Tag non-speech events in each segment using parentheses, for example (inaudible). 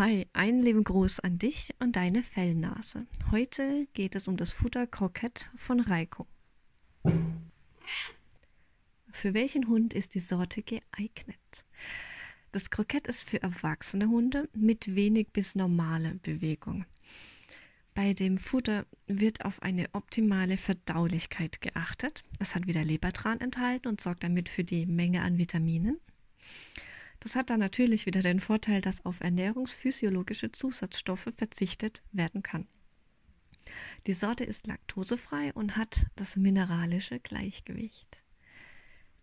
Hi, einen lieben Gruß an dich und deine Fellnase. Heute geht es um das Futter Krokett von Reiko. Für welchen Hund ist die Sorte geeignet? Das Krokett ist für erwachsene Hunde mit wenig bis normale Bewegung. Bei dem Futter wird auf eine optimale Verdaulichkeit geachtet. Es hat wieder Lebertran enthalten und sorgt damit für die Menge an Vitaminen. Das hat dann natürlich wieder den Vorteil, dass auf ernährungsphysiologische Zusatzstoffe verzichtet werden kann. Die Sorte ist laktosefrei und hat das mineralische Gleichgewicht.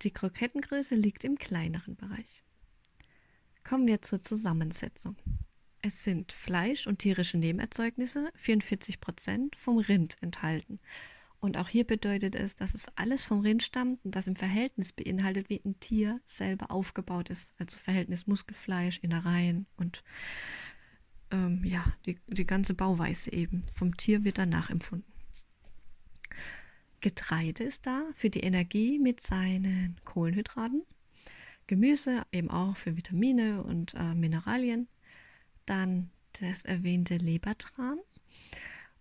Die Krokettengröße liegt im kleineren Bereich. Kommen wir zur Zusammensetzung. Es sind Fleisch und tierische Nebenerzeugnisse, 44 Prozent, vom Rind enthalten und auch hier bedeutet es, dass es alles vom Rind stammt und das im Verhältnis beinhaltet, wie ein Tier selber aufgebaut ist. Also Verhältnis Muskelfleisch, Innereien und ähm, ja, die, die ganze Bauweise eben. Vom Tier wird dann nachempfunden. Getreide ist da für die Energie mit seinen Kohlenhydraten. Gemüse eben auch für Vitamine und äh, Mineralien. Dann das erwähnte Lebertran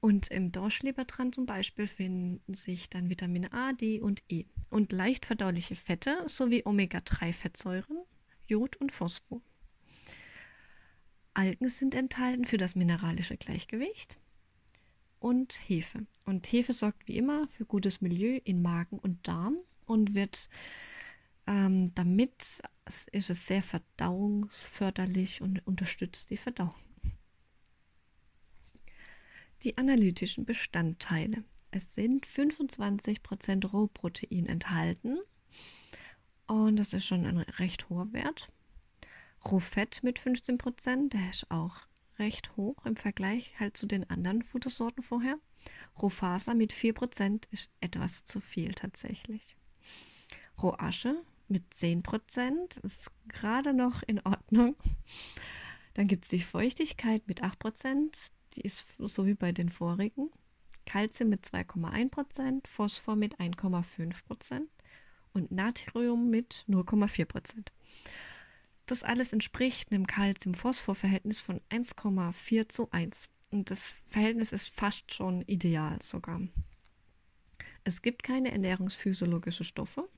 und im Dorschlebertran zum Beispiel finden sich dann Vitamine A, D und E und leicht verdauliche Fette sowie Omega-3-Fettsäuren, Jod und Phosphor. Algen sind enthalten für das mineralische Gleichgewicht und Hefe. Und Hefe sorgt wie immer für gutes Milieu in Magen und Darm und wird ähm, damit ist es sehr verdauungsförderlich und unterstützt die Verdauung die analytischen Bestandteile. Es sind 25% Rohprotein enthalten und das ist schon ein recht hoher Wert. Rohfett mit 15%, der ist auch recht hoch im Vergleich halt zu den anderen Futtersorten vorher. Rohfaser mit 4% ist etwas zu viel tatsächlich. Rohasche mit 10% ist gerade noch in Ordnung. Dann gibt es die Feuchtigkeit mit 8%, die ist so wie bei den vorigen. Calcium mit 2,1%, Phosphor mit 1,5% und Natrium mit 0,4%. Das alles entspricht einem Calcium-Phosphor-Verhältnis von 1,4 zu 1. Und das Verhältnis ist fast schon ideal sogar. Es gibt keine ernährungsphysiologischen Stoffe.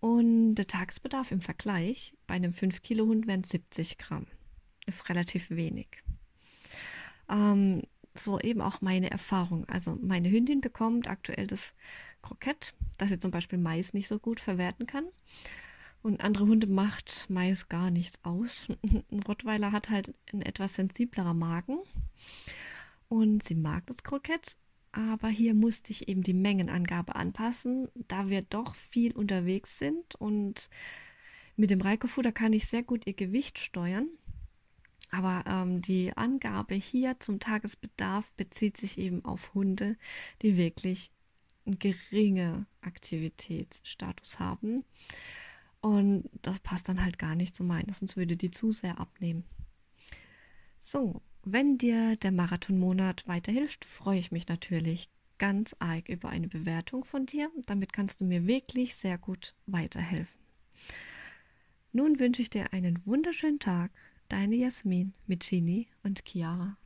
Und der Tagesbedarf im Vergleich bei einem 5-Kilo-Hund wären 70 Gramm. Ist relativ wenig ähm, so eben auch meine Erfahrung. Also meine Hündin bekommt aktuell das Krokett, das sie zum Beispiel Mais nicht so gut verwerten kann. Und andere Hunde macht Mais gar nichts aus. (laughs) Ein Rottweiler hat halt ein etwas sensiblerer Magen. Und sie mag das Krokett. Aber hier musste ich eben die Mengenangabe anpassen, da wir doch viel unterwegs sind. Und mit dem Reikofutter kann ich sehr gut ihr Gewicht steuern. Aber ähm, die Angabe hier zum Tagesbedarf bezieht sich eben auf Hunde, die wirklich einen geringe Aktivitätsstatus haben. Und das passt dann halt gar nicht zu meinen, sonst würde die zu sehr abnehmen. So, wenn dir der Marathonmonat weiterhilft, freue ich mich natürlich ganz arg über eine Bewertung von dir. Damit kannst du mir wirklich sehr gut weiterhelfen. Nun wünsche ich dir einen wunderschönen Tag Deine Jasmin mit Genie und Chiara.